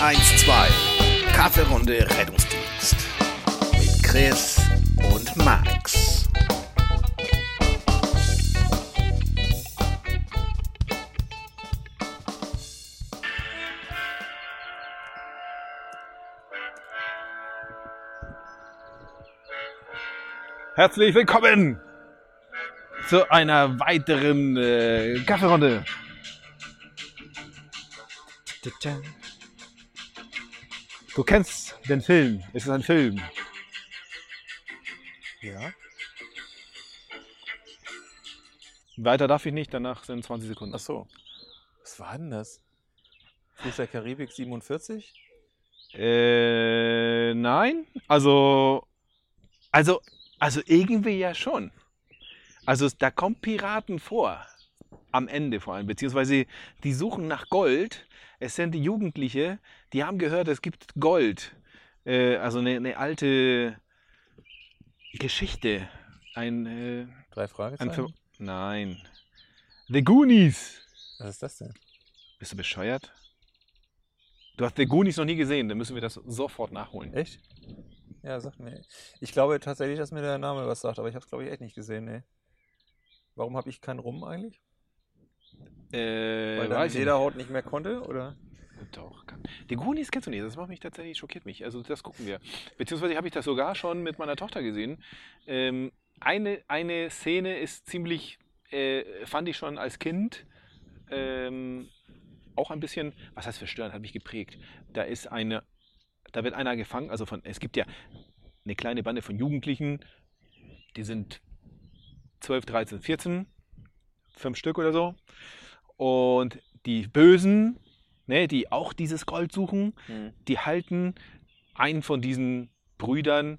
112. Kaffeerunde Rettungsdienst. Mit Chris und Max. Herzlich willkommen zu einer weiteren äh, Kaffeerunde. Du kennst den Film. Es ist ein Film. Ja. Weiter darf ich nicht, danach sind 20 Sekunden. Ach so. Was war denn das? Fluch der Karibik 47? Äh, nein. Also, also, also irgendwie ja schon. Also da kommen Piraten vor. Am Ende vor allem. Beziehungsweise die suchen nach Gold. Es sind die Jugendliche, die haben gehört, es gibt Gold. Äh, also eine, eine alte Geschichte. Ein, äh, Drei Fragezeichen? Nein. The Goonies. Was ist das denn? Bist du bescheuert? Du hast The Goonies noch nie gesehen, dann müssen wir das sofort nachholen. Echt? Ja, sag mir. Ich glaube tatsächlich, dass mir der Name was sagt, aber ich habe es, glaube ich, echt nicht gesehen, nee. Warum habe ich keinen Rum eigentlich? Äh, Weil dann Lederhaut nicht mehr konnte, oder? nicht. Doch. Kann. Die Goonies kennst du nicht, das macht mich tatsächlich, schockiert mich. Also das gucken wir. Beziehungsweise habe ich das sogar schon mit meiner Tochter gesehen. Ähm, eine, eine Szene ist ziemlich, äh, fand ich schon als Kind, ähm, auch ein bisschen, was heißt verstörend, hat mich geprägt. Da ist eine, da wird einer gefangen, also von, es gibt ja eine kleine Bande von Jugendlichen, die sind 12, 13, 14, fünf Stück oder so. Und die Bösen, ne, die auch dieses Gold suchen, Hm. die halten einen von diesen Brüdern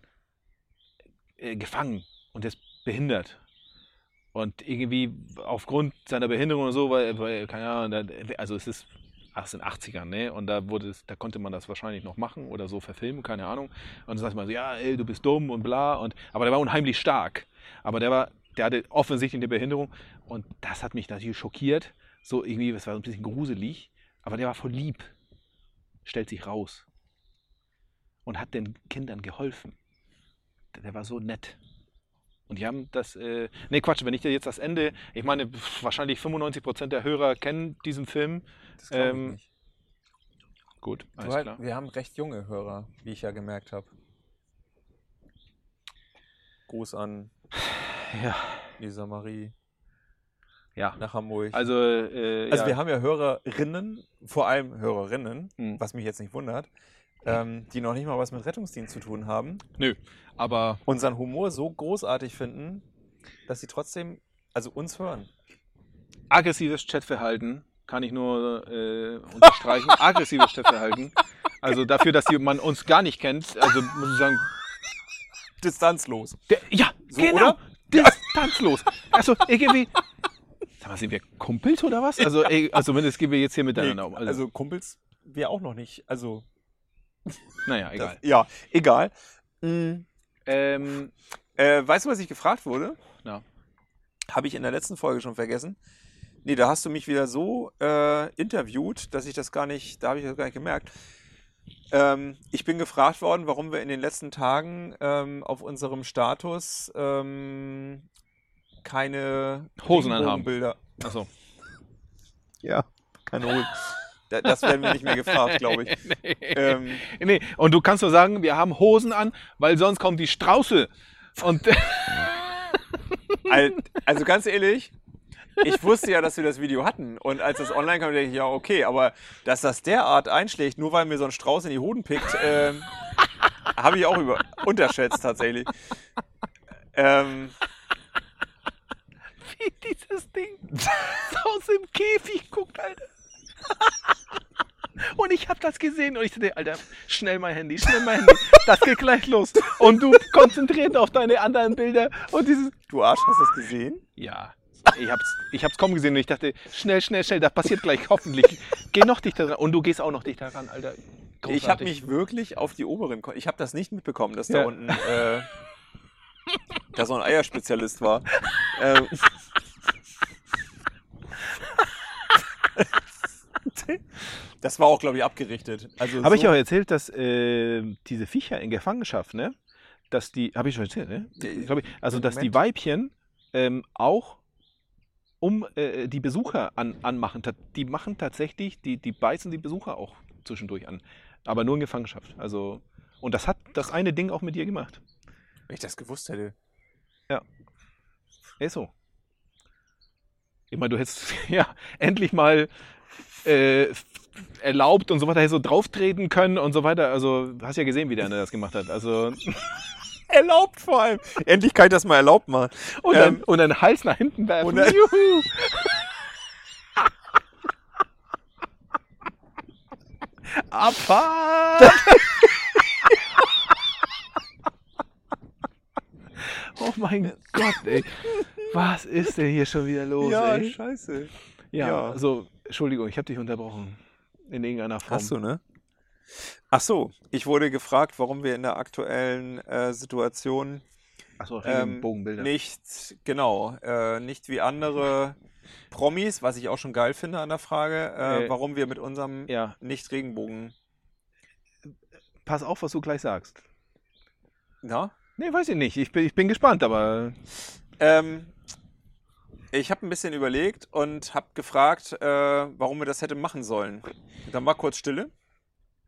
äh, gefangen und ist behindert. Und irgendwie aufgrund seiner Behinderung und so, weil, weil keine Ahnung, also es ist ach, es sind 80ern, ne? Und da wurde es, da konnte man das wahrscheinlich noch machen oder so verfilmen, keine Ahnung. Und dann sagt man so, ja, ey, du bist dumm und bla. Und, aber der war unheimlich stark. Aber der war, der hatte offensichtlich eine Behinderung. Und das hat mich natürlich schockiert. So irgendwie, es war so ein bisschen gruselig. Aber der war voll lieb. Stellt sich raus. Und hat den Kindern geholfen. Der, war so nett. Und die haben das, äh, nee Quatsch, wenn ich dir jetzt das Ende, ich meine, wahrscheinlich 95% der Hörer kennen diesen Film. Das glaube ich Ähm, nicht. Gut, alles halt, klar. wir haben recht junge Hörer, wie ich ja gemerkt habe. Gruß an Ja, Lisa Marie ja. nach Hamburg. Also, äh, Also ja. wir haben ja Hörerinnen, vor allem Hörerinnen, Hm. was mich jetzt nicht wundert, ähm, die noch nicht mal was mit Rettungsdienst zu tun haben, Nö, aber unseren Humor so großartig finden, dass sie trotzdem, also uns hören. aggressives Chatverhalten kann ich nur äh, unterstreichen. aggressives Chatverhalten. Also dafür, dass man uns gar nicht kennt, also muss ich sagen, Distanzlos. der, ja, So, genau, oder? distanzlos. Also irgendwie, sag mal, sind wir Kumpels oder was? Also, ey, also zumindest gehen wir jetzt hier miteinander um. Also, Also Kumpels, wir auch noch nicht. Also, naja, das, egal. ja, egal. Mm, Ähm, Äh, weißt du, was ich gefragt wurde? Na. Habe ich in der letzten Folge schon vergessen. Nee, da hast du mich wieder so äh, interviewt, dass ich das gar nicht, da habe ich das gar nicht gemerkt. Ähm, ich bin gefragt worden, warum wir in den letzten Tagen ähm, auf unserem Status ähm, keine Hosen anhaben. Regenbogenbilder. achso. Ja, keine Hosen. Da- Das werden wir nicht mehr gefragt, glaube ich. Ähm, Nee, und du kannst nur sagen, wir haben Hosen an, weil sonst kommen die Strauße. Und Al- Also ganz ehrlich, ich wusste ja, dass wir das Video hatten. Und als das online kam, denke ich, ja, okay, aber dass das derart einschlägt, nur weil mir so ein Strauß in die Hoden pickt, ähm, habe ich auch über unterschätzt tatsächlich. Ähm, wie dieses Ding aus dem Käfig guckt, Alter. Und ich habe das gesehen und ich dachte, Alter, schnell mein Handy, schnell mein Handy. Das geht gleich los. Und du konzentriert auf deine anderen Bilder und dieses. du Arsch, hast du das gesehen? Ja, ich hab's, ich hab's kaum gesehen und ich dachte, schnell, schnell, schnell, das passiert gleich, hoffentlich. Geh noch dichter dran. Und du gehst auch noch dichter ran, Alter. Ich habe Großartig. mich wirklich auf die oberen. Ko- Ich habe das nicht mitbekommen, dass Ja. da unten äh, da so ein Eierspezialist war. Ähm, Das war auch, glaube ich, abgerichtet. Also Habe so, ich auch erzählt, dass äh, diese Viecher in Gefangenschaft, ne? Dass die, habe ich schon erzählt, ne? Ich, also, dass die. Weibchen ähm, auch um äh, die Besucher an, anmachen, die machen tatsächlich, die, die beißen die Besucher auch zwischendurch an. Aber nur in Gefangenschaft. Also, und das hat das eine Ding auch mit dir gemacht. Wenn ich das gewusst hätte. Ist so. Ich meine, du hättest ja endlich mal äh, erlaubt und so weiter, so drauftreten können und so weiter. Also, hast ja gesehen, wie der andere das gemacht hat. Also, Erlaubt vor allem. Endlich kann ich das mal erlaubt machen. und, Ähm, dann, und dann Hals nach hinten werfen. und dann- Juhu. Abfahrt! Oh mein Gott, ey. Was ist denn hier schon wieder los, ey? scheiße. Ja, Ja. also, Entschuldigung, ich habe dich unterbrochen. In irgendeiner Form. Hast du, ne? Ach so, ich wurde gefragt, warum wir in der aktuellen äh, Situation Achso, ähm, Regenbogenbilder. nicht, genau, äh, nicht wie andere Promis, was ich auch schon geil finde an der Frage, äh, Äh, warum wir mit unserem Ja, Nicht-Regenbogen, pass auf, was du gleich sagst. na? Nee, weiß ich nicht. Ich bin, ich bin gespannt, aber Ähm, ich habe ein bisschen überlegt und habe gefragt, äh, warum wir das hätte machen sollen. Dann war kurz Stille.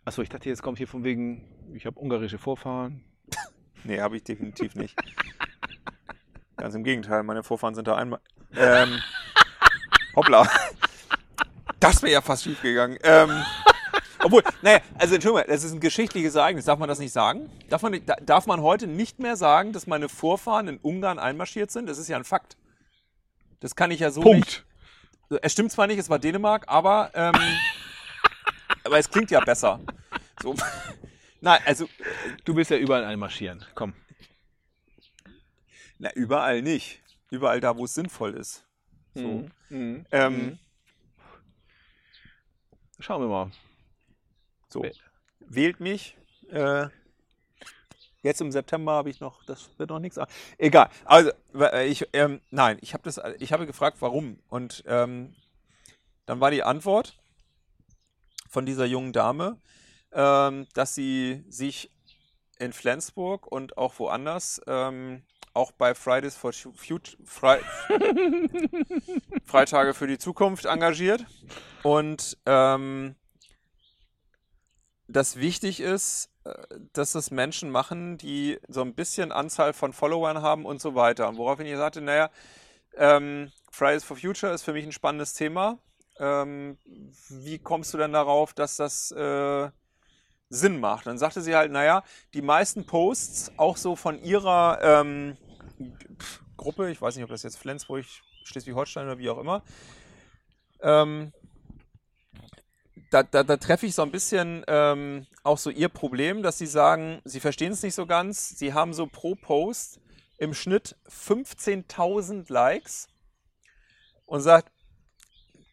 Achso, ich dachte, jetzt kommt hier von wegen, ich habe ungarische Vorfahren. Nee, habe ich definitiv nicht. Ganz im Gegenteil, meine Vorfahren sind da einmal. Ähm, hoppla. Das wäre ja fast schief gegangen. Ähm, obwohl, naja, also Entschuldigung, das ist ein geschichtliches Ereignis. Darf man das nicht sagen? Darf man, nicht- darf man heute nicht mehr sagen, dass meine Vorfahren in Ungarn einmarschiert sind? Das ist ja ein Fakt. Das kann ich ja so nicht. Es stimmt zwar nicht, es war Dänemark, aber, ähm, aber es klingt ja besser. So. Nein, also Du willst ja überall einmarschieren. Komm. Na, überall nicht. Überall da, wo es sinnvoll ist. So. Mhm. Mhm. Ähm, Mhm. Schauen wir mal. So. Wählt mich. Äh, jetzt im September habe ich noch, das wird noch nichts. Egal. Also, äh, ich, ähm, nein, ich habe das, ich habe gefragt, warum. Und ähm, dann war die Antwort von dieser jungen Dame, ähm, dass sie sich in Flensburg und auch woanders, ähm, auch bei Fridays for Future, Fre Freitage für die Zukunft engagiert und ähm, dass wichtig ist, äh, dass das Menschen machen, die so ein bisschen Anzahl von Followern haben und so weiter. Und woraufhin ich sagte, naja, ähm, Fridays for Future ist für mich ein spannendes Thema. Ähm, wie kommst du denn darauf, dass das äh, Sinn macht? Dann sagte sie halt, naja, die meisten Posts, auch so von ihrer ähm, Gruppe, ich weiß nicht, ob das jetzt Flensburg, Schleswig-Holstein oder wie auch immer, ähm, da, da, da treffe ich so ein bisschen ähm, auch so ihr Problem, dass sie sagen, sie verstehen es nicht so ganz. Sie haben so pro Post im Schnitt 15.000 Likes und sagt,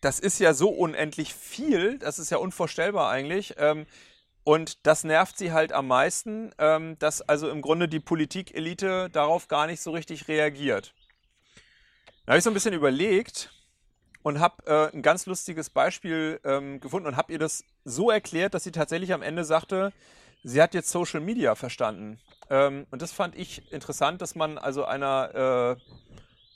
das ist ja so unendlich viel, das ist ja unvorstellbar eigentlich. Ähm, und das nervt sie halt am meisten, ähm, dass also im Grunde die Politikelite darauf gar nicht so richtig reagiert. Da habe ich so ein bisschen überlegt und habe äh, ein ganz lustiges Beispiel ähm, gefunden und habe ihr das so erklärt, dass sie tatsächlich am Ende sagte, sie hat jetzt Social Media verstanden. Ähm, und das fand ich interessant, dass man also einer äh,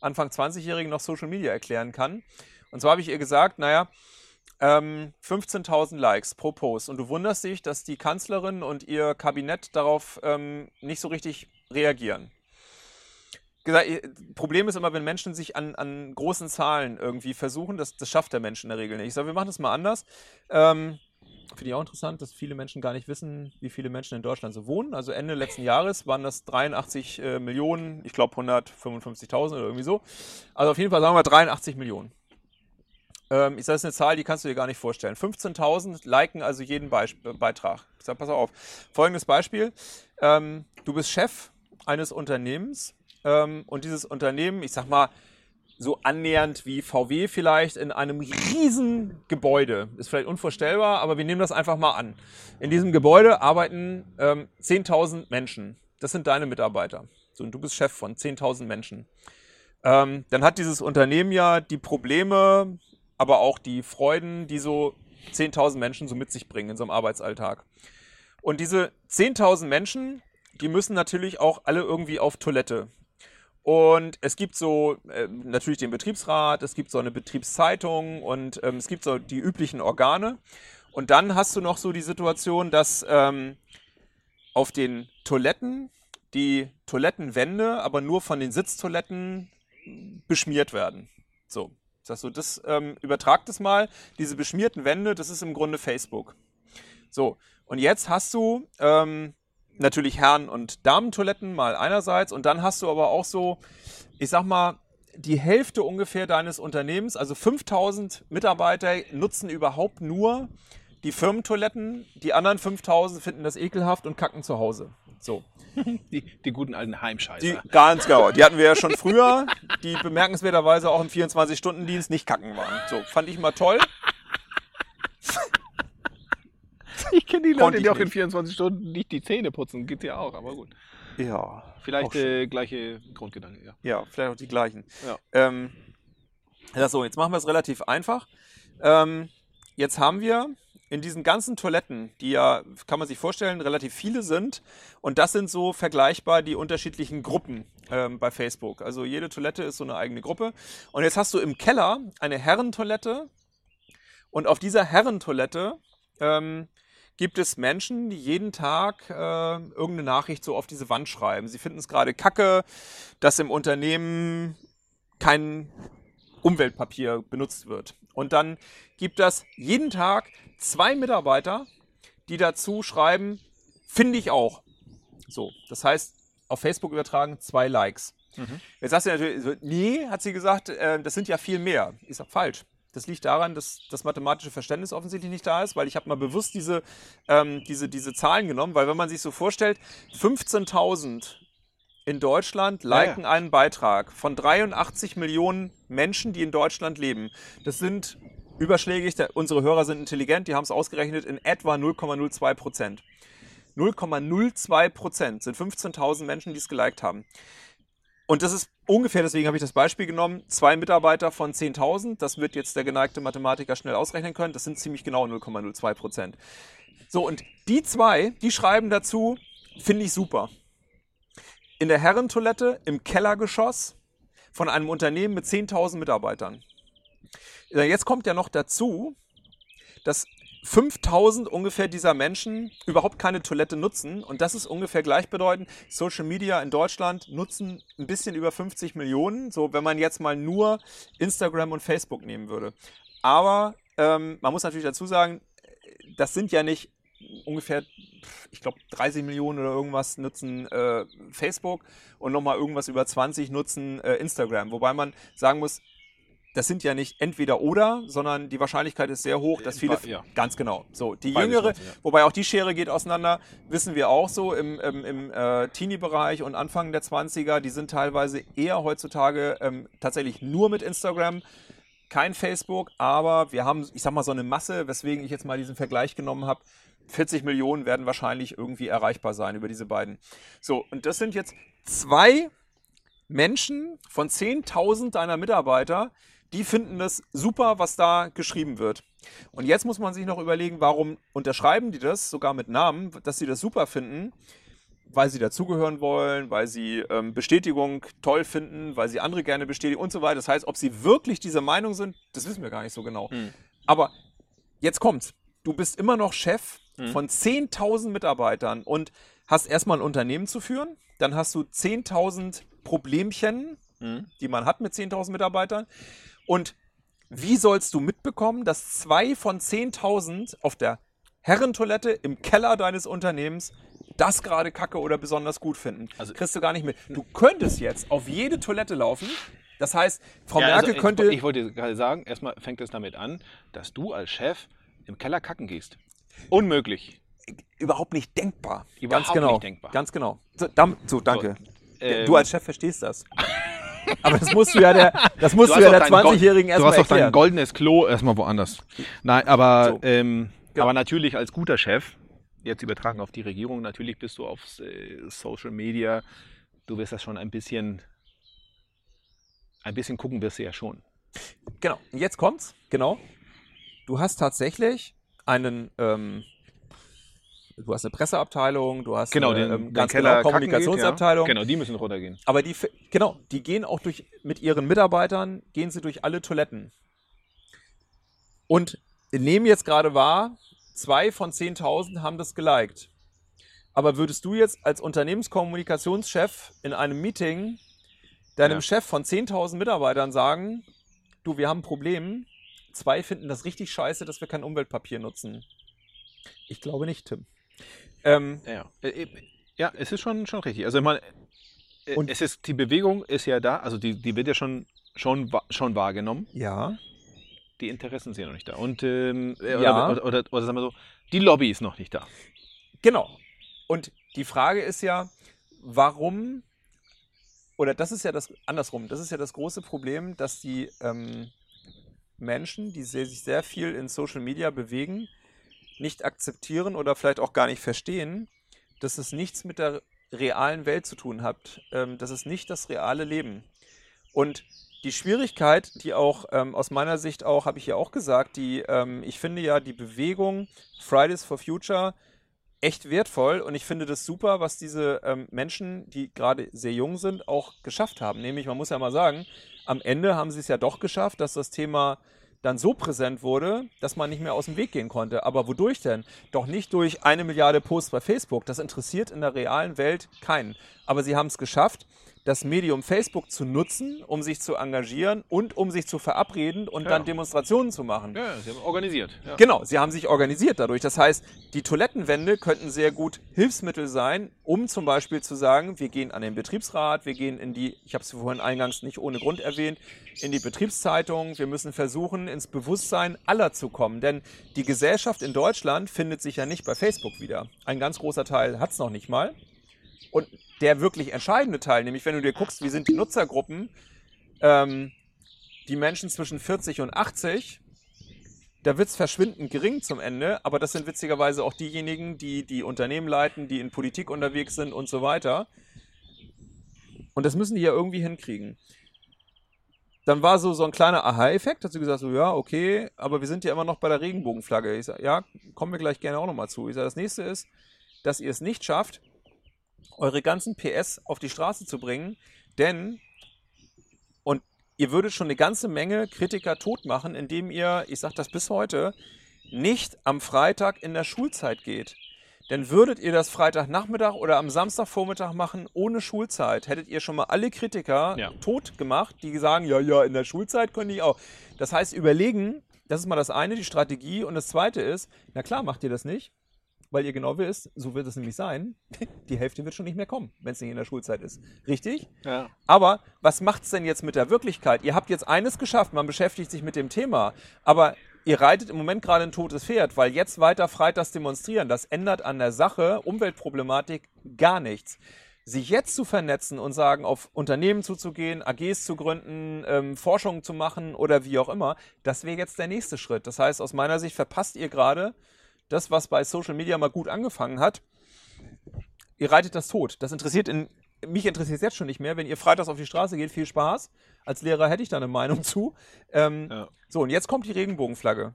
Anfang 20-Jährigen noch Social Media erklären kann. Und zwar habe ich ihr gesagt, naja, ähm, 15.000 Likes pro Post. Und du wunderst dich, dass die Kanzlerin und ihr Kabinett darauf ähm, nicht so richtig reagieren. Gesagt, Problem ist immer, wenn Menschen sich an, an großen Zahlen irgendwie versuchen, das, das schafft der Mensch in der Regel nicht. Ich sage, wir machen das mal anders. Ähm, Finde ich auch interessant, dass viele Menschen gar nicht wissen, wie viele Menschen in Deutschland so wohnen. Also Ende letzten Jahres waren das 83 äh, Millionen, ich glaube 155.000 oder irgendwie so. Also auf jeden Fall sagen wir 83 Millionen. Ähm, ich sage, das ist eine Zahl, die kannst du dir gar nicht vorstellen. 15.000 liken also jeden Beis äh, Beitrag. Ich sage, pass auf. Folgendes Beispiel. Ähm, du bist Chef eines Unternehmens ähm, und dieses Unternehmen, ich sag mal, so annähernd wie VW vielleicht in einem riesen Gebäude. Ist vielleicht unvorstellbar, aber wir nehmen das einfach mal an. In diesem Gebäude arbeiten ähm, 10.000 Menschen. Das sind deine Mitarbeiter. So, und du bist Chef von 10.000 Menschen. Ähm, dann hat dieses Unternehmen ja die Probleme, aber auch die Freuden, die so 10.000 Menschen so mit sich bringen in so einem Arbeitsalltag. Und diese 10.000 Menschen, die müssen natürlich auch alle irgendwie auf Toilette. Und es gibt so äh, natürlich den Betriebsrat, es gibt so eine Betriebszeitung und ähm, es gibt so die üblichen Organe. Und dann hast du noch so die Situation, dass ähm, auf den Toiletten die Toilettenwände aber nur von den Sitztoiletten beschmiert werden. So, sagst du, das ähm, übertragt es mal. Diese beschmierten Wände, das ist im Grunde Facebook. So, und jetzt hast du ähm, natürlich Herren- und Damentoiletten mal einerseits und dann hast du aber auch so, ich sag mal, die Hälfte ungefähr deines Unternehmens, also 5000 Mitarbeiter, nutzen überhaupt nur die Firmentoiletten. Die anderen 5000 finden das ekelhaft und kacken zu Hause. So. Die, die guten alten Heimscheißer. Die, ganz genau. Die hatten wir ja schon früher, die bemerkenswerterweise auch im 24-Stunden-Dienst nicht kacken waren. So, fand ich mal toll. ich kenne die Leute, ich die auch in nicht. 24 Stunden nicht die Zähne putzen. Gibt ja auch, aber gut. Ja. Vielleicht äh, gleiche Grundgedanke, ja. Ja, vielleicht auch die gleichen. Ja. Ähm, so, jetzt machen wir es relativ einfach. Ähm, jetzt haben wir in diesen ganzen Toiletten, die ja, kann man sich vorstellen, relativ viele sind. Und das sind so vergleichbar die unterschiedlichen Gruppen ähm, bei Facebook. Also jede Toilette ist so eine eigene Gruppe. Und jetzt hast du im Keller eine Herrentoilette. Und auf dieser Herrentoilette ähm, gibt es Menschen, die jeden Tag äh, irgendeine Nachricht so auf diese Wand schreiben. Sie finden es gerade kacke, dass im Unternehmen kein Umweltpapier benutzt wird. Und dann gibt es jeden Tag zwei Mitarbeiter, die dazu schreiben, finde ich auch. So, das heißt, auf Facebook übertragen zwei Likes. Jetzt sagst du natürlich, nee, hat sie gesagt, äh, das sind ja viel mehr. Ich sag falsch. Das liegt daran, dass das mathematische Verständnis offensichtlich nicht da ist, weil ich habe mal bewusst diese, ähm, diese, diese Zahlen genommen, weil wenn man sich so vorstellt, 15.000 in Deutschland Ja, ja. liken einen Beitrag von 83 Millionen Menschen, die in Deutschland leben. Das sind überschlägig, der, unsere Hörer sind intelligent, die haben es ausgerechnet, in etwa 0,02 Prozent. 0,02 Prozent sind 15.000 Menschen, die es geliked haben. Und das ist ungefähr, deswegen habe ich das Beispiel genommen, zwei Mitarbeiter von 10.000. Das wird jetzt der geneigte Mathematiker schnell ausrechnen können. Das sind ziemlich genau 0,02 Prozent. So, und die zwei, die schreiben dazu, finde ich super. In der Herrentoilette im Kellergeschoss von einem Unternehmen mit 10.000 Mitarbeitern. Ja, Jetzt kommt ja noch dazu, dass 5000 ungefähr dieser Menschen überhaupt keine Toilette nutzen. Und das ist ungefähr gleichbedeutend. Social Media in Deutschland nutzen ein bisschen über 50 Millionen. So, wenn man jetzt mal nur Instagram und Facebook nehmen würde. Aber ähm, man muss natürlich dazu sagen, das sind ja nicht ungefähr, ich glaube, 30 Millionen oder irgendwas nutzen äh, Facebook und nochmal irgendwas über 20 nutzen äh, Instagram. Wobei man sagen muss, das sind ja nicht entweder oder, sondern die Wahrscheinlichkeit ist sehr hoch, dass viele. Ja. Ganz genau. So, die Beides Jüngere, nutzen, ja. wobei auch die Schere geht auseinander, wissen wir auch so im, im, im äh, Teenie-Bereich und Anfang der 20er, die sind teilweise eher heutzutage ähm, tatsächlich nur mit Instagram, kein Facebook, aber wir haben, ich sag mal, so eine Masse, weswegen ich jetzt mal diesen Vergleich genommen habe. 40 Millionen werden wahrscheinlich irgendwie erreichbar sein über diese beiden. So, und das sind jetzt zwei Menschen von 10.000 deiner Mitarbeiter, die finden das super, was da geschrieben wird. Und jetzt muss man sich noch überlegen, warum unterschreiben die das sogar mit Namen, dass sie das super finden, weil sie dazugehören wollen, weil sie ähm, Bestätigung toll finden, weil sie andere gerne bestätigen und so weiter. Das heißt, ob sie wirklich dieser Meinung sind, das wissen wir gar nicht so genau. Aber jetzt kommt's. Du bist immer noch Chef von 10.000 Mitarbeitern und hast erstmal ein Unternehmen zu führen. Dann hast du 10.000 Problemchen, die man hat mit 10.000 Mitarbeitern. Und wie sollst du mitbekommen, dass zwei von 10.000 auf der Herrentoilette im Keller deines Unternehmens das gerade kacke oder besonders gut finden? Also- Kriegst du gar nicht mit. Du könntest jetzt auf jede Toilette laufen. Das heißt, Frau Ja, Merkel also, könnte. Ich, ich wollte gerade sagen, erstmal fängt es damit an, dass du als Chef im Keller kacken gehst. Unmöglich. überhaupt nicht denkbar. Überhaupt Ganz genau. nicht denkbar. Ganz genau. So, so danke. ähm, du als Chef verstehst das. Aber das musst du ja der, das musst Du du, ja der dein Gold- 20-Jährigen Du erstmal hast doch dein goldenes Klo erstmal woanders. Nein, aber, So. ähm, Ja. aber natürlich als guter Chef, jetzt übertragen auf die Regierung, natürlich bist du auf äh, Social Media, du wirst das schon ein bisschen, ein bisschen gucken wirst du ja schon. Genau. Jetzt kommt's. Genau. du hast tatsächlich einen, ähm, du hast eine Presseabteilung, du hast Genau, eine den, ähm, ganz Keller genau kacken geht, Kommunikationsabteilung. Ja. Genau, die müssen runtergehen. Aber die, genau, die gehen auch durch, mit ihren Mitarbeitern, gehen sie durch alle Toiletten. Und nehmen jetzt gerade wahr, zwei von 10.000 haben das geliked. Aber würdest du jetzt als Unternehmenskommunikationschef in einem Meeting deinem Ja. Chef von 10.000 Mitarbeitern sagen, du, wir haben ein Problem, zwei finden das richtig scheiße, dass wir kein Umweltpapier nutzen? Ich glaube nicht, Tim. Ähm, Ja, ja. Äh, äh, ja es ist schon, schon richtig. Also ich meine, äh, Und- es ist, die Bewegung ist ja da, also die, die wird ja schon, schon, schon wahrgenommen. ja. Die Interessen sind ja noch nicht da. Und ähm, äh, Ja. oder, oder, oder, oder sagen wir so, die Lobby ist noch nicht da. Genau. Und die Frage ist ja, warum, oder das ist ja das, andersrum, das ist ja das große Problem, dass die ähm, Menschen, die sehr, sich sehr viel in Social Media bewegen, nicht akzeptieren oder vielleicht auch gar nicht verstehen, dass es nichts mit der realen Welt zu tun hat. Ähm, das ist nicht das reale Leben. Und die Schwierigkeit, die auch ähm, aus meiner Sicht auch, habe ich ja auch gesagt, die, ähm, ich finde ja die Bewegung Fridays for Future echt wertvoll und ich finde das super, was diese ähm, Menschen, die gerade sehr jung sind, auch geschafft haben. Nämlich, man muss ja mal sagen, am Ende haben sie es ja doch geschafft, dass das Thema dann so präsent wurde, dass man nicht mehr aus dem Weg gehen konnte. Aber wodurch denn? Doch nicht durch eine Milliarde Posts bei Facebook. Das interessiert in der realen Welt keinen. Aber sie haben es geschafft, das Medium Facebook zu nutzen, um sich zu engagieren und um sich zu verabreden und Ja. dann Demonstrationen zu machen. Ja, sie haben organisiert. Ja. Genau, sie haben sich organisiert dadurch. Das heißt, die Toilettenwände könnten sehr gut Hilfsmittel sein, um zum Beispiel zu sagen, wir gehen an den Betriebsrat, wir gehen in die, ich habe es vorhin eingangs nicht ohne Grund erwähnt, in die Betriebszeitung. Wir müssen versuchen, ins Bewusstsein aller zu kommen. Denn die Gesellschaft in Deutschland findet sich ja nicht bei Facebook wieder. Ein ganz großer Teil hat es noch nicht mal. Und der wirklich entscheidende Teil, nämlich wenn du dir guckst, wie sind die Nutzergruppen, ähm, die Menschen zwischen 40 und 80, da wird es verschwindend gering zum Ende, aber das sind witzigerweise auch diejenigen, die die Unternehmen leiten, die in Politik unterwegs sind und so weiter. Und das müssen die ja irgendwie hinkriegen. Dann war so, so ein kleiner Aha-Effekt, sie gesagt, so, ja, okay, aber wir sind ja immer noch bei der Regenbogenflagge. Ich sage, ja, kommen wir gleich gerne auch nochmal zu. Ich sage, das nächste ist, dass ihr es nicht schafft, eure ganzen PS auf die Straße zu bringen, denn und ihr würdet schon eine ganze Menge Kritiker tot machen, indem ihr, ich sage das bis heute, nicht am Freitag in der Schulzeit geht. Denn würdet ihr das Freitagnachmittag oder am Samstagvormittag machen ohne Schulzeit, hättet ihr schon mal alle Kritiker Ja. tot gemacht, die sagen, ja, ja, in der Schulzeit könnte ich auch. Das heißt, überlegen, das ist mal das eine, die Strategie. Und das zweite ist, na klar, macht ihr das nicht, weil ihr genau wisst, so wird es nämlich sein, die Hälfte wird schon nicht mehr kommen, wenn es nicht in der Schulzeit ist. Richtig? Ja. Aber was macht es denn jetzt mit der Wirklichkeit? Ihr habt jetzt eines geschafft, man beschäftigt sich mit dem Thema, aber ihr reitet im Moment gerade ein totes Pferd, weil jetzt weiter freitags demonstrieren, das ändert an der Sache Umweltproblematik gar nichts. Sich jetzt zu vernetzen und sagen, auf Unternehmen zuzugehen, AGs zu gründen, ähm, Forschung zu machen oder wie auch immer, das wäre jetzt der nächste Schritt. Das heißt, aus meiner Sicht verpasst ihr gerade das, was bei Social Media mal gut angefangen hat. Ihr reitet das tot. Das interessiert in, mich interessiert es jetzt schon nicht mehr. Wenn ihr freitags auf die Straße geht, viel Spaß. Als Lehrer hätte ich da eine Meinung zu. Ähm, Ja. So, und jetzt kommt die Regenbogenflagge.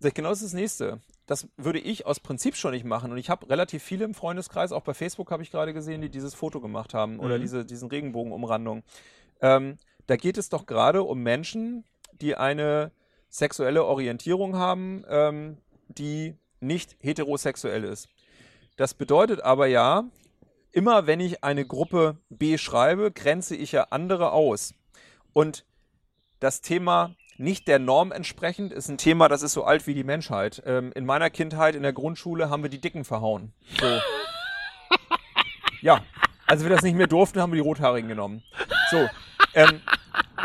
Genau das ist das nächste. Das würde ich aus Prinzip schon nicht machen. Und ich habe relativ viele im Freundeskreis, auch bei Facebook habe ich gerade gesehen, die dieses Foto gemacht haben oder Mhm. diese, diesen Regenbogenumrandung. Ähm, da geht es doch gerade um Menschen, die eine sexuelle Orientierung haben, ähm, die nicht heterosexuell ist. Das bedeutet aber ja, immer wenn ich eine Gruppe B schreibe, grenze ich ja andere aus. Und das Thema nicht der Norm entsprechend ist ein Thema, das ist so alt wie die Menschheit. Ähm, in meiner Kindheit in der Grundschule haben wir die Dicken verhauen. So. ja, als wir das nicht mehr durften, haben wir die Rothaarigen genommen. So. Ähm,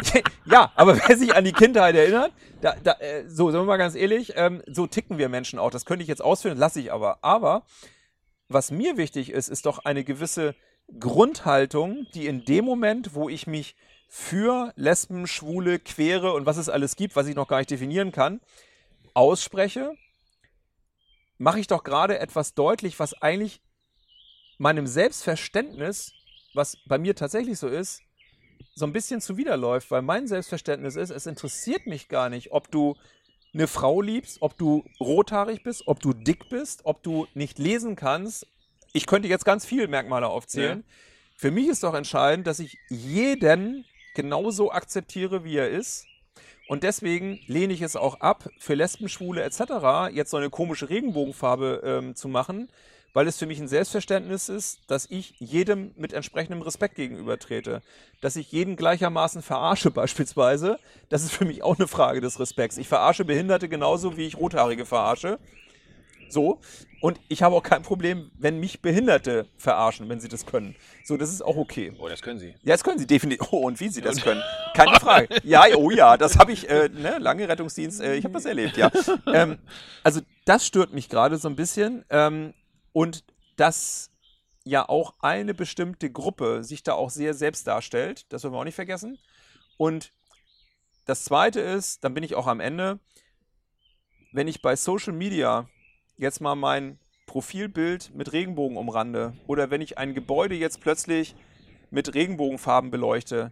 ja, aber wer sich an die Kindheit erinnert, da, da, äh, so, sagen wir mal ganz ehrlich, ähm, so ticken wir Menschen auch. Das könnte ich jetzt ausführen, lasse ich aber. Aber was mir wichtig ist, ist doch eine gewisse Grundhaltung, die in dem Moment, wo ich mich für Lesben, Schwule, Quere und was es alles gibt, was ich noch gar nicht definieren kann, ausspreche, mache ich doch gerade etwas deutlich, was eigentlich meinem Selbstverständnis, was bei mir tatsächlich so ist, so ein bisschen zuwiderläuft, weil mein Selbstverständnis ist, es interessiert mich gar nicht, ob du eine Frau liebst, ob du rothaarig bist, ob du dick bist, ob du nicht lesen kannst. Ich könnte jetzt ganz viele Merkmale aufzählen. Für mich ist doch entscheidend, dass ich jeden genauso akzeptiere, wie er ist. Und deswegen lehne ich es auch ab, für Lesben, Schwule etc. jetzt so eine komische Regenbogenfarbe ähm, zu machen, weil es für mich ein Selbstverständnis ist, dass ich jedem mit entsprechendem Respekt gegenüber trete. Dass ich jeden gleichermaßen verarsche beispielsweise, das ist für mich auch eine Frage des Respekts. Ich verarsche Behinderte genauso, wie ich Rothaarige verarsche. So. Und ich habe auch kein Problem, wenn mich Behinderte verarschen, wenn sie das können. So, das ist auch okay. Oh, das können sie. Ja, das können sie definitiv. Oh, und wie sie das können. Keine Frage. Ja, oh ja, das habe ich, äh, ne, lange Rettungsdienst, äh, ich habe das erlebt, ja. Ähm, also, das stört mich gerade so ein bisschen. Ähm, und dass ja auch eine bestimmte Gruppe sich da auch sehr selbst darstellt, das wollen wir auch nicht vergessen. Und das zweite ist, dann bin ich auch am Ende, wenn ich bei Social Media jetzt mal mein Profilbild mit Regenbogen umrande oder wenn ich ein Gebäude jetzt plötzlich mit Regenbogenfarben beleuchte,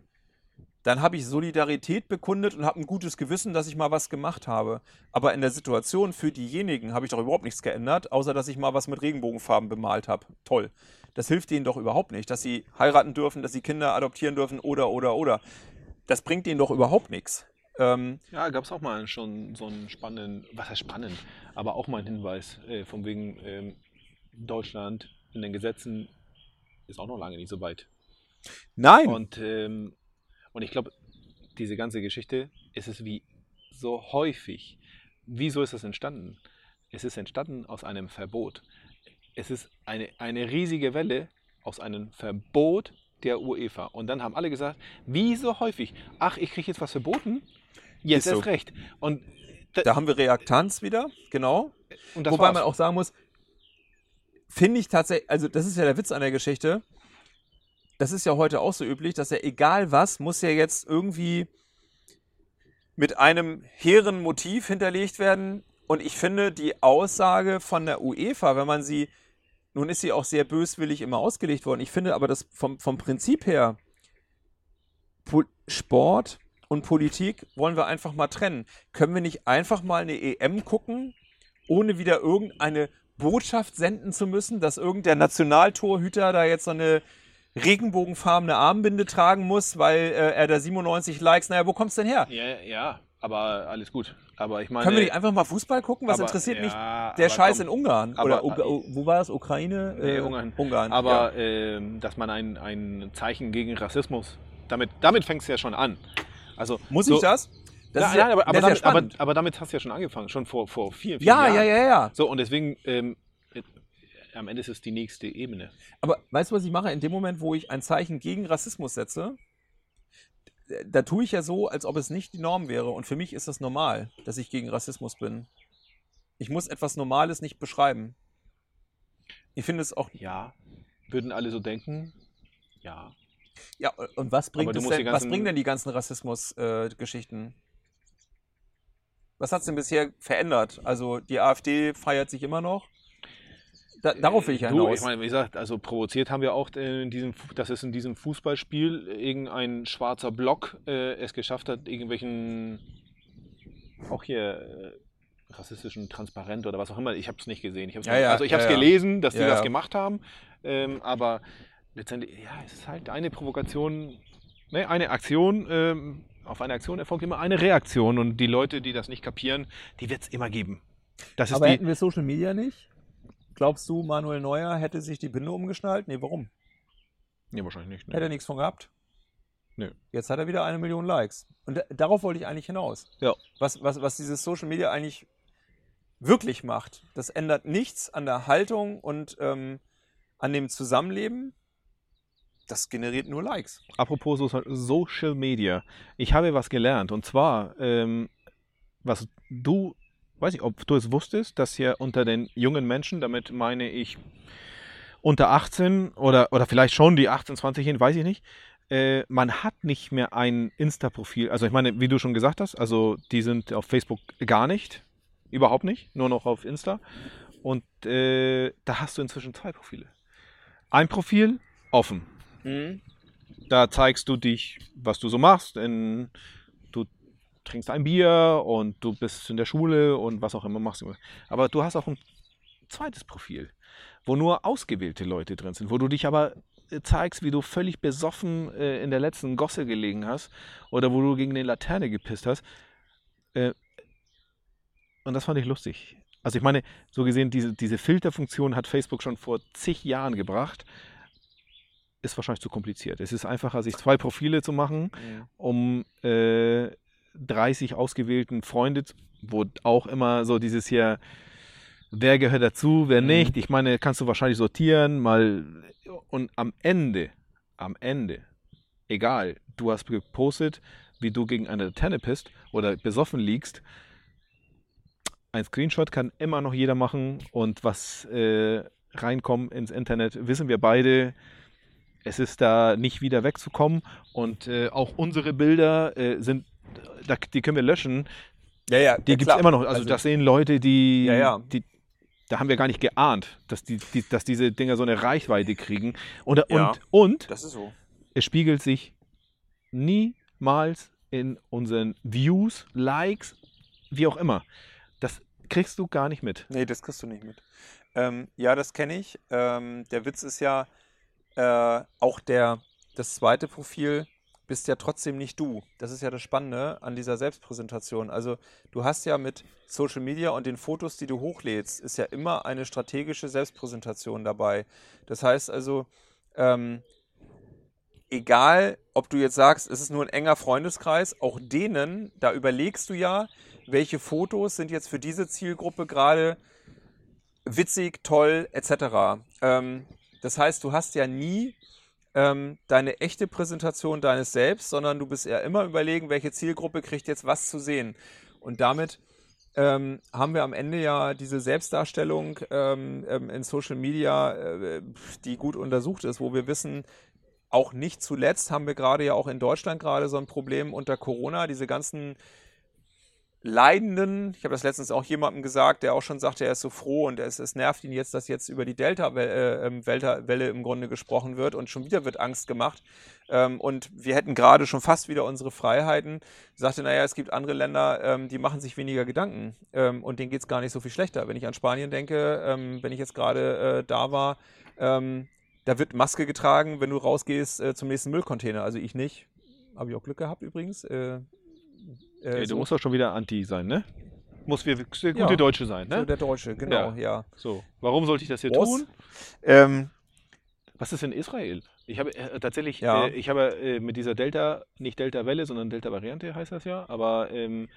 dann habe ich Solidarität bekundet und habe ein gutes Gewissen, dass ich mal was gemacht habe. Aber in der Situation für diejenigen habe ich doch überhaupt nichts geändert, außer dass ich mal was mit Regenbogenfarben bemalt habe. Toll. Das hilft denen doch überhaupt nicht, dass sie heiraten dürfen, dass sie Kinder adoptieren dürfen oder, oder, oder. Das bringt denen doch überhaupt nichts. Ähm, Ja, gab es auch mal schon so einen spannenden, was heißt spannend, aber auch mal einen Hinweis, äh, von wegen ähm, Deutschland in den Gesetzen ist auch noch lange nicht so weit. nein. Und, ähm, und ich glaube, diese ganze Geschichte ist es wie so häufig. Wieso ist das entstanden? Es ist entstanden aus einem Verbot. Es ist eine, eine riesige Welle aus einem Verbot der UEFA. Und dann haben alle gesagt, wie so häufig, ach, ich kriege jetzt was verboten? Jetzt Ist so. erst recht. Und, da, Da haben wir Reaktanz wieder, genau. Wobei war's. man auch sagen muss, finde ich tatsächlich, also das ist ja der Witz an der Geschichte. Das ist ja heute auch so üblich, dass ja egal was, muss ja jetzt irgendwie mit einem hehren Motiv hinterlegt werden. Und ich finde die Aussage von der UEFA, wenn man sie, nun ist sie auch sehr böswillig immer ausgelegt worden. Ich finde aber das vom, vom Prinzip her, Pol Sport und Politik wollen wir einfach mal trennen. Können wir nicht einfach mal eine EM gucken, ohne wieder irgendeine Botschaft senden zu müssen, dass irgendein Nationaltorhüter da jetzt so eine regenbogenfarbene Armbinde tragen muss, weil äh, er da 97 Likes, naja, wo kommt's denn her? Ja, ja, aber alles gut. Aber ich meine. Können wir nicht einfach mal Fußball gucken? Was aber- interessiert mich ja, der aber Scheiß komm, in Ungarn? aber- Oder Uga- wo war das? Ukraine? Nee, Äh, Ungarn. Ungarn. Aber ähm, dass man ein, ein Zeichen gegen Rassismus, damit, damit fängt es ja schon an. Also, Muss so, ich das? Das ja, ist ja, nein, aber, aber, ja damit, aber, damit hast du ja schon angefangen, schon vor, vor vielen, vielen Ja, Jahren. ja, ja, ja. So, und deswegen, ähm, äh, am Ende ist es die nächste Ebene. Aber weißt du, was ich mache? In dem Moment, wo ich ein Zeichen gegen Rassismus setze, da tue ich ja so, als ob es nicht die Norm wäre. Und für mich ist das normal, dass ich gegen Rassismus bin. Ich muss etwas Normales nicht beschreiben. Ich finde es auch. Ja, würden alle so denken? Ja. Ja, und was bringt, es denn, was bringen denn die ganzen Rassismus-Geschichten? was hat es denn bisher verändert? Also die AfD feiert sich immer noch. Da, darauf will ich ja Du, hinaus. ich meine, wie gesagt, also provoziert haben wir auch in diesem, dass es in diesem Fußballspiel irgendein schwarzer Block äh, es geschafft hat, irgendwelchen, auch hier äh, rassistischen Transparent oder was auch immer, ich habe es nicht gesehen. Ich hab's Ja, nicht, ja, also ich habe es gelesen, dass die Ja, das gemacht haben, ähm, aber letztendlich, ja, es ist halt eine Provokation, ne, eine Aktion, ähm, auf eine Aktion erfolgt immer eine Reaktion und die Leute, die das nicht kapieren, die wird es immer geben. Das ist Aber die, hätten wir Social Media nicht? Glaubst du, Manuel Neuer hätte sich die Binde umgeschnallt? Nee, warum? nee, wahrscheinlich nicht. Ne? Hätte er nichts von gehabt? Nö. Jetzt hat er wieder eine Million Likes. Und da- darauf wollte ich eigentlich hinaus. Ja. Was, was, was dieses Social Media eigentlich wirklich macht, das ändert nichts an der Haltung und ähm, an dem Zusammenleben. Das generiert nur Likes. Apropos so- Social Media. Ich habe was gelernt und zwar, ähm, was du, weiß ich, ob du es wusstest, dass hier unter den jungen Menschen, damit meine ich unter 18 oder, oder vielleicht schon die 18, 20 hin, weiß ich nicht, äh, man hat nicht mehr ein Insta-Profil. Also ich meine, wie du schon gesagt hast, also die sind auf Facebook gar nicht, überhaupt nicht, nur noch auf Insta. Und äh, da hast du inzwischen zwei Profile. Ein Profil offen. Da zeigst du dich, was du so machst. In, trinkst ein Bier und du bist in der Schule und was auch immer machst du. Aber du hast auch ein zweites Profil, wo nur ausgewählte Leute drin sind, wo du dich aber äh, zeigst, wie du völlig besoffen äh, in der letzten Gosse gelegen hast oder wo du gegen eine Laterne gepisst hast. Äh, und das fand ich lustig. Also ich meine, so gesehen, diese, diese Filterfunktion hat Facebook schon vor zig Jahren gebracht. Ist wahrscheinlich zu kompliziert. Es ist einfacher, sich zwei Profile zu machen, Mhm. um äh, 30 ausgewählten Freunde, wo auch immer so dieses hier, wer gehört dazu, wer Mhm. nicht. Ich meine, kannst du wahrscheinlich sortieren, mal und am Ende, am Ende, egal, du hast gepostet, wie du gegen eine Laterne pisst oder besoffen liegst. Ein Screenshot kann immer noch jeder machen und was äh, reinkommt ins Internet, wissen wir beide. Es ist da nicht wieder wegzukommen und äh, auch unsere Bilder äh, sind, da, die können wir löschen. Ja, ja, Die ja, gibt es immer noch. Also, das sehen Leute, die, Ja, ja. die da haben wir gar nicht geahnt, dass, die, die, dass diese Dinger so eine Reichweite kriegen. Oder, Ja. und, und Das ist so. es spiegelt sich niemals in unseren Views, Likes, wie auch immer. Das kriegst du gar nicht mit. Nee, das kriegst du nicht mit. Ähm, ja, das kenne ich. Ähm, der Witz ist ja, äh, auch der, das zweite Profil bist ja trotzdem nicht du. Das ist ja das Spannende an dieser Selbstpräsentation. Also du hast ja mit Social Media und den Fotos, die du hochlädst, ist ja immer eine strategische Selbstpräsentation dabei. Das heißt also, ähm, egal, ob du jetzt sagst, es ist nur ein enger Freundeskreis, auch denen, da überlegst du ja, welche Fotos sind jetzt für diese Zielgruppe gerade witzig, toll, etc. Ähm, das heißt, du hast ja nie ähm, deine echte Präsentation deines Selbst, sondern du bist ja immer überlegen, welche Zielgruppe kriegt jetzt was zu sehen. Und damit ähm, haben wir am Ende ja diese Selbstdarstellung ähm, ähm, in Social Media, äh, die gut untersucht ist, wo wir wissen, auch nicht zuletzt haben wir gerade ja auch in Deutschland gerade so ein Problem unter Corona, diese ganzen Leidenden, ich habe das letztens auch jemandem gesagt, der auch schon sagte, er ist so froh und es, es nervt ihn jetzt, dass jetzt über die Delta-Welle im Grunde gesprochen wird und schon wieder wird Angst gemacht. Ähm, und wir hätten gerade schon fast wieder unsere Freiheiten. Sagte, naja, es gibt andere Länder, ähm, die machen sich weniger Gedanken ähm, und denen geht es gar nicht so viel schlechter. Wenn ich an Spanien denke, ähm, wenn ich jetzt gerade äh, da war, ähm, da wird Maske getragen, wenn du rausgehst äh, zum nächsten Müllcontainer. Also ich nicht. Habe ich auch Glück gehabt übrigens. Äh, äh, Ey, du so. musst doch schon wieder Anti sein, ne? Muss wir der gute Ja. Deutsche sein, So ne? der Deutsche, genau, ja. So, warum sollte ich das hier Was? tun? Ähm, Was ist in Israel? Ich habe äh, tatsächlich, Ja. äh, ich habe äh, mit dieser Delta, nicht Delta-Welle, sondern Delta-Variante heißt das ja, aber ähm,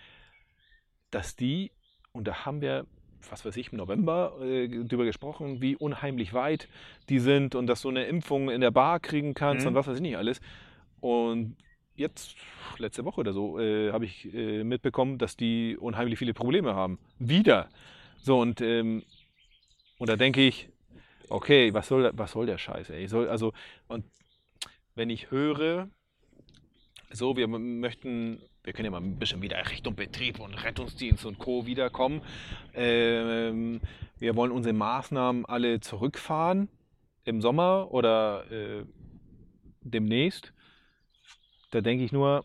dass die, und da haben wir, was weiß ich, im November äh, drüber gesprochen, wie unheimlich weit die sind und dass du eine Impfung in der Bar kriegen kannst Mhm. und was weiß ich nicht alles. Und jetzt, letzte Woche oder so, äh, habe ich äh, mitbekommen, dass die unheimlich viele Probleme haben. Wieder. So, und, ähm, und da denke ich, okay, was soll, was soll der Scheiß, ey? Soll, also, und wenn ich höre, so, wir möchten, wir können ja mal ein bisschen wieder Richtung Betrieb und Rettungsdienst und Co. wiederkommen. Ähm, wir wollen unsere Maßnahmen alle zurückfahren im Sommer oder äh, demnächst. Da denke ich nur,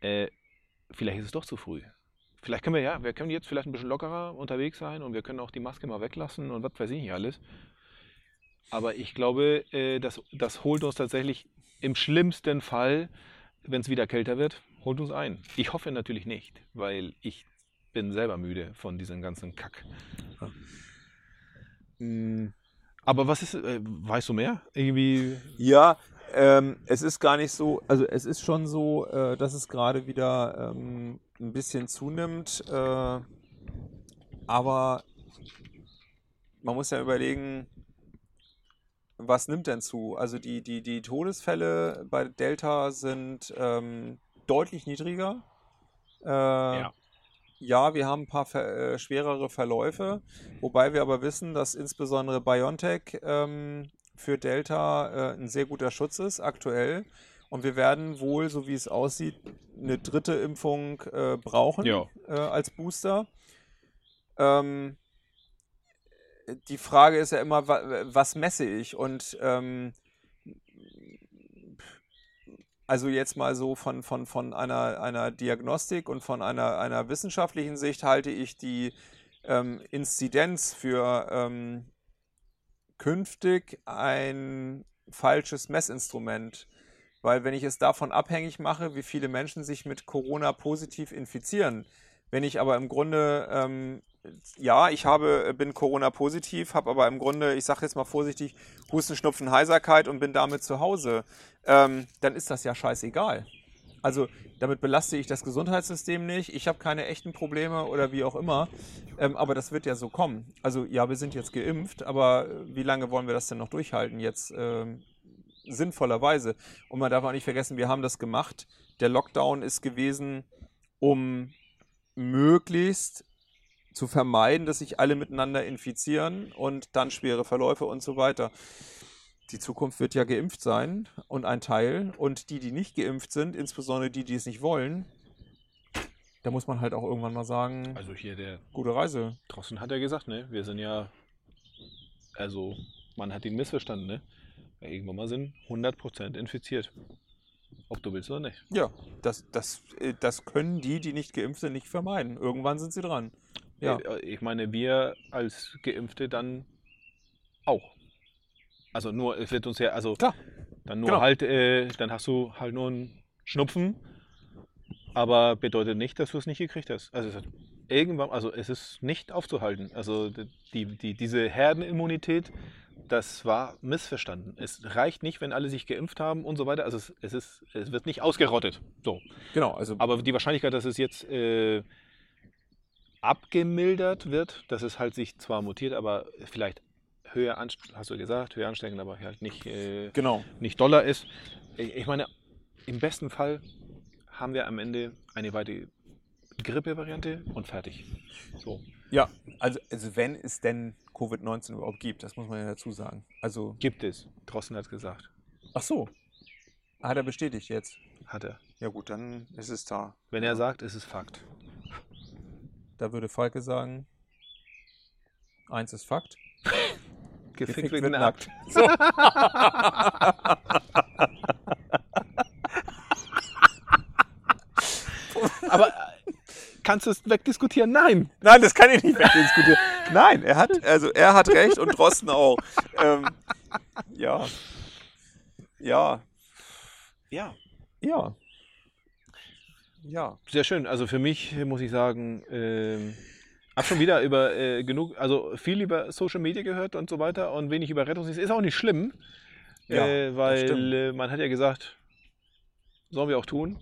äh, vielleicht ist es doch zu früh. Vielleicht können wir ja, wir können jetzt vielleicht ein bisschen lockerer unterwegs sein und wir können auch die Maske mal weglassen und was weiß ich nicht alles. Aber ich glaube, äh, das, das holt uns tatsächlich im schlimmsten Fall, wenn es wieder kälter wird, holt uns ein. Ich hoffe natürlich nicht, weil ich bin selber müde von diesem ganzen Kack. mh, Aber was ist, äh, weißt du mehr? Irgendwie, Ja, ähm, es ist gar nicht so, also es ist schon so, äh, dass es gerade wieder ähm, ein bisschen zunimmt, äh, aber man muss ja überlegen, was nimmt denn zu? Also die, die, die Todesfälle bei Delta sind ähm, deutlich niedriger. Äh, Ja. ja, wir haben ein paar ver äh, schwerere Verläufe, wobei wir aber wissen, dass insbesondere BioNTech ähm, für Delta äh, ein sehr guter Schutz ist aktuell. Und wir werden wohl, so wie es aussieht, eine dritte Impfung äh, brauchen Ja. äh, als Booster. Ähm, die Frage ist ja immer, wa was messe ich? Und ähm, also jetzt mal so von, von, von einer, einer Diagnostik und von einer, einer wissenschaftlichen Sicht halte ich die ähm, Inzidenz für ähm, künftig ein falsches Messinstrument. Weil wenn ich es davon abhängig mache, wie viele Menschen sich mit Corona positiv infizieren, wenn ich aber im Grunde, ähm, ja, ich habe, bin Corona-positiv, habe aber im Grunde, ich sage jetzt mal vorsichtig, Husten, Schnupfen, Heiserkeit und bin damit zu Hause, ähm, dann ist das ja scheißegal. Also damit belaste ich das Gesundheitssystem nicht, ich habe keine echten Probleme oder wie auch immer, ähm, aber das wird ja so kommen. Also ja, wir sind jetzt geimpft, aber wie lange wollen wir das denn noch durchhalten jetzt ähm, sinnvollerweise? Und man darf auch nicht vergessen, wir haben das gemacht. Der Lockdown ist gewesen, um möglichst zu vermeiden, dass sich alle miteinander infizieren und dann schwere Verläufe und so weiter. Die Zukunft wird ja geimpft sein und ein Teil. Und die, die nicht geimpft sind, insbesondere die, die es nicht wollen, da muss man halt auch irgendwann mal sagen, Also hier der gute Reise. Drossen hat ja gesagt, ne? Wir sind ja, also man hat ihn missverstanden, ne? Irgendwann mal sind 100% infiziert. Ob du willst oder nicht. Ja, das, das, äh, das können die, die nicht geimpft sind, nicht vermeiden. Irgendwann sind sie dran. Ja. Äh, Ich meine, wir als Geimpfte dann auch. Also nur, es wird uns ja, also Klar. dann nur Genau. halt, äh, dann hast du halt nur einen Schnupfen, aber bedeutet nicht, dass du es nicht gekriegt hast. Also irgendwann, also es ist nicht aufzuhalten. Also die, die, diese Herdenimmunität, das war missverstanden. Es reicht nicht, wenn alle sich geimpft haben und so weiter. Also es, es, ist, es wird nicht ausgerottet. So. Genau, also Aber die Wahrscheinlichkeit, dass es jetzt äh, abgemildert wird, dass es halt sich zwar mutiert, aber vielleicht höher, anst- hast du gesagt, höher ansteckend, aber halt nicht, äh, genau. nicht doller ist. Ich ich meine, im besten Fall haben wir am Ende eine weitere Grippe-Variante und fertig. So. Ja, also, also wenn es denn Covid-19 überhaupt gibt, das muss man ja dazu sagen. Also, Gibt es. Drossen hat es gesagt. ach so. Hat er bestätigt jetzt. Hat er. Ja gut, dann ist es da. Wenn er sagt, ist es Fakt. Da würde Falke sagen, eins ist Fakt. Gefickt, wird wird nackt. nackt. So. Aber äh, kannst du es wegdiskutieren? Nein. Nein, das kann ich nicht wegdiskutieren. Nein, er hat, also er hat recht und Drosten auch. Ähm, ja. Ja. Ja. Ja. Ja. Sehr schön. Also für mich muss ich sagen, ähm, habe schon wieder über äh, genug, also viel über Social Media gehört und so weiter und wenig über Rettungsdienst. Ist auch nicht schlimm, Ja, äh, weil äh, man hat ja gesagt, sollen wir auch tun.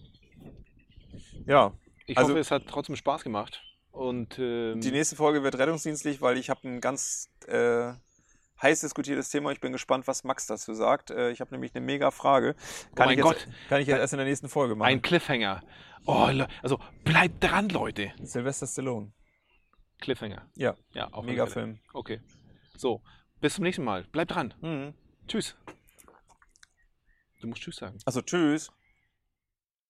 Ja. Ich Also- hoffe, es hat trotzdem Spaß gemacht. Und ähm, Die nächste Folge wird rettungsdienstlich, weil ich habe ein ganz äh, heiß diskutiertes Thema. Ich bin gespannt, was Max dazu sagt. Äh, ich habe nämlich eine mega Frage. Kann Oh mein ich jetzt, Gott. Kann ich jetzt erst in der nächsten Folge machen. ein Cliffhanger. Oh, also bleibt dran, Leute. Sylvester Stallone. Cliffhanger. Ja, Ja, alle mega. Film. Okay. So, bis zum nächsten Mal. Bleibt dran. Mhm. Tschüss. Du musst Tschüss sagen. Also tschüss.